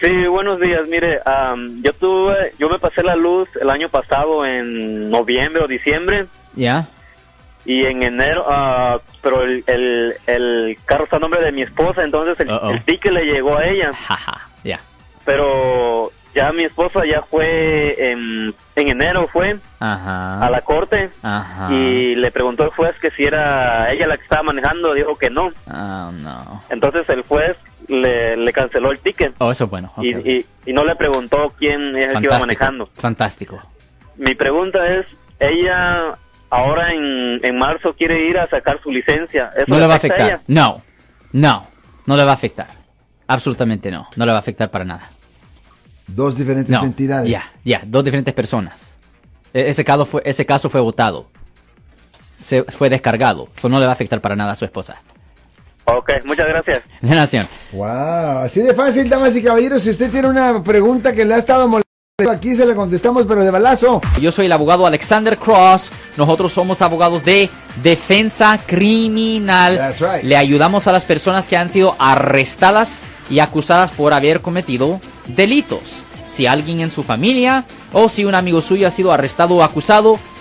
Sí, buenos días. Mire, am, yo tuve, yo me pasé la luz el año pasado en noviembre o diciembre ¿Ya? y en enero, ah, pero el, el, el carro está a nombre de mi esposa, entonces el, Uh-oh. el ticket le llegó a ella. Ya. Pero ya mi esposa ya fue en, en enero fue Ajá. a la corte Ajá. y le preguntó al juez que si era ella la que estaba manejando, dijo que no. Oh, no. Entonces el juez le, le canceló el ticket Oh, eso es bueno. y, y, y no le preguntó quién es el que iba manejando. Fantástico. Mi pregunta es, ella ahora en, en marzo quiere ir a sacar su licencia. ¿Eso No le va a afecta afectar. No. No. No le va a afectar. Absolutamente no. No le va a afectar para nada. Dos diferentes No. entidades. Ya, ya. Dos diferentes personas. E- Ese caso fue, ese caso fue votado. Se fue descargado. Eso no le va a afectar para nada a su esposa. Ok, muchas gracias. De nación. Wow, así de fácil, damas y caballeros. Si usted tiene una pregunta que le ha estado molestando, aquí se la contestamos, pero de balazo. Yo soy el abogado Alexander Cross. Nosotros somos abogados de defensa criminal. That's right. Le ayudamos a las personas que han sido arrestadas y acusadas por haber cometido delitos. Si alguien en su familia o si un amigo suyo ha sido arrestado o acusado,